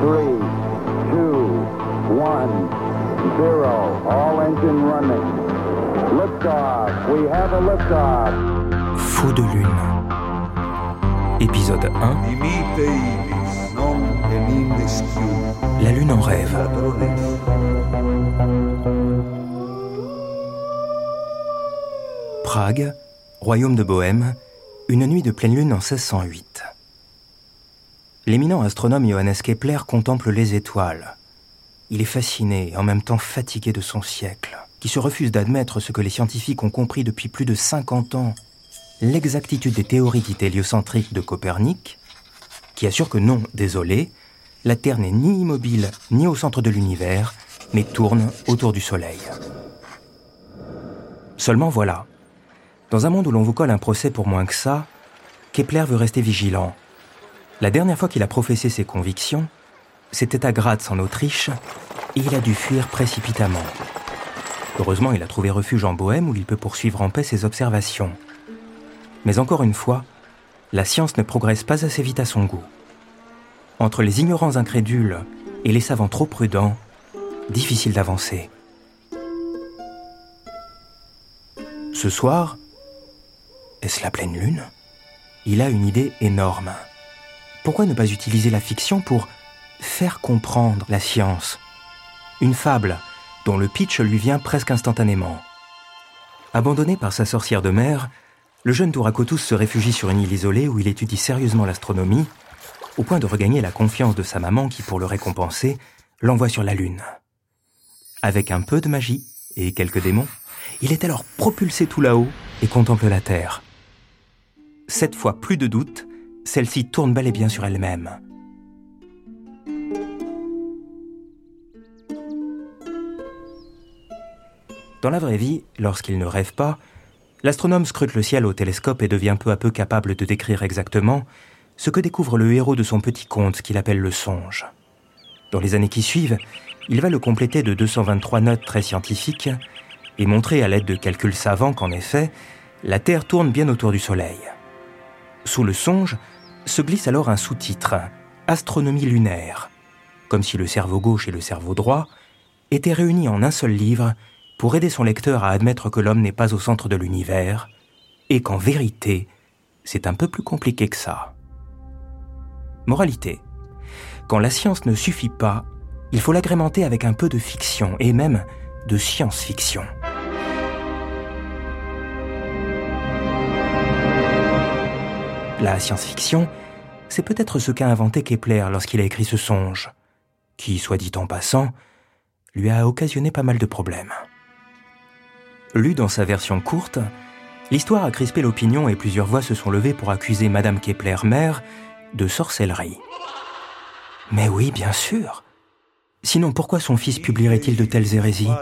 three, two, one, zero. All engine running. Liftoff. We have a liftoff. Faux de lune. Épisode 1. La lune en rêve. Prague, royaume de Bohême, une nuit de pleine lune en 1608. L'éminent astronome Johannes Kepler contemple les étoiles. Il est fasciné et en même temps fatigué de son siècle, qui se refuse d'admettre ce que les scientifiques ont compris depuis plus de 50 ans, l'exactitude des théories dites héliocentriques de Copernic, qui assure que non, désolé, la Terre n'est ni immobile ni au centre de l'univers, mais tourne autour du Soleil. Seulement voilà, dans un monde où l'on vous colle un procès pour moins que ça, Kepler veut rester vigilant. La dernière fois qu'il a professé ses convictions, c'était à Graz en Autriche, et il a dû fuir précipitamment. Heureusement, il a trouvé refuge en Bohême où il peut poursuivre en paix ses observations. Mais encore une fois, la science ne progresse pas assez vite à son goût. Entre les ignorants incrédules et les savants trop prudents, difficile d'avancer. Ce soir, est-ce la pleine lune? Il a une idée énorme. Pourquoi ne pas utiliser la fiction pour faire comprendre la science? Une fable dont le pitch lui vient presque instantanément. Abandonné par sa sorcière de mer, le jeune Tourakotus se réfugie sur une île isolée où il étudie sérieusement l'astronomie, au point de regagner la confiance de sa maman qui, pour le récompenser, l'envoie sur la Lune. Avec un peu de magie et quelques démons, il est alors propulsé tout là-haut et contemple la Terre. Cette fois, plus de doute, celle-ci tourne bel et bien sur elle-même. Dans la vraie vie, lorsqu'il ne rêve pas, l'astronome scrute le ciel au télescope et devient peu à peu capable de décrire exactement ce que découvre le héros de son petit conte qu'il appelle le songe. Dans les années qui suivent, il va le compléter de 223 notes très scientifiques et montrer à l'aide de calculs savants qu'en effet, la Terre tourne bien autour du Soleil. Sous le songe se glisse alors un sous-titre, Astronomie lunaire, comme si le cerveau gauche et le cerveau droit étaient réunis en un seul livre pour aider son lecteur à admettre que l'homme n'est pas au centre de l'univers, et qu'en vérité, c'est un peu plus compliqué que ça. Moralité. Quand la science ne suffit pas, il faut l'agrémenter avec un peu de fiction, et même de science-fiction. La science-fiction, c'est peut-être ce qu'a inventé Kepler lorsqu'il a écrit ce songe, qui, soit dit en passant, lui a occasionné pas mal de problèmes. Lu dans sa version courte, l'histoire a crispé l'opinion et plusieurs voix se sont levées pour accuser Madame Kepler mère de sorcellerie. Mais oui, bien sûr. Sinon, pourquoi son fils publierait-il de telles hérésies?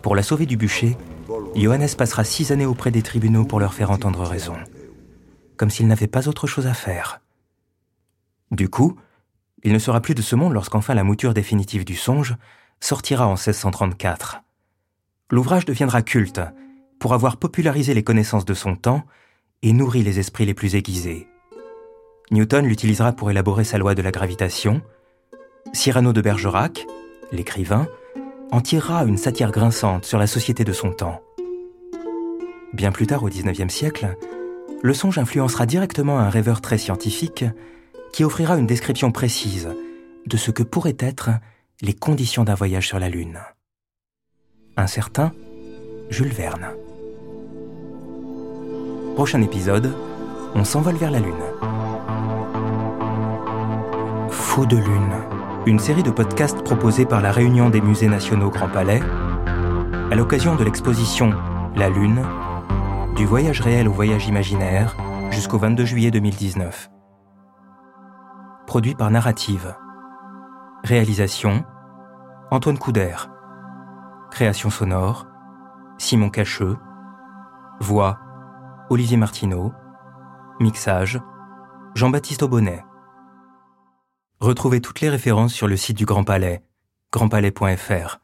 Pour la sauver du bûcher, Johannes passera six années auprès des tribunaux pour leur faire entendre raison comme s'il n'avait pas autre chose à faire. Du coup, il ne sera plus de ce monde lorsqu'enfin la mouture définitive du songe sortira en 1634. L'ouvrage deviendra culte pour avoir popularisé les connaissances de son temps et nourri les esprits les plus aiguisés. Newton l'utilisera pour élaborer sa loi de la gravitation. Cyrano de Bergerac, l'écrivain, en tirera une satire grinçante sur la société de son temps. Bien plus tard, au XIXe siècle, le songe influencera directement un rêveur très scientifique qui offrira une description précise de ce que pourraient être les conditions d'un voyage sur la Lune. Un certain Jules Verne. Prochain épisode, on s'envole vers la Lune. Faux de Lune, une série de podcasts proposés par la Réunion des musées nationaux Grand Palais à l'occasion de l'exposition La Lune du voyage réel au voyage imaginaire jusqu'au 22 juillet 2019. Produit par Narrative. Réalisation Antoine Couder. Création sonore Simon Cacheux. Voix Olivier Martineau. Mixage Jean-Baptiste Aubonnet. Retrouvez toutes les références sur le site du Grand Palais, grandpalais.fr.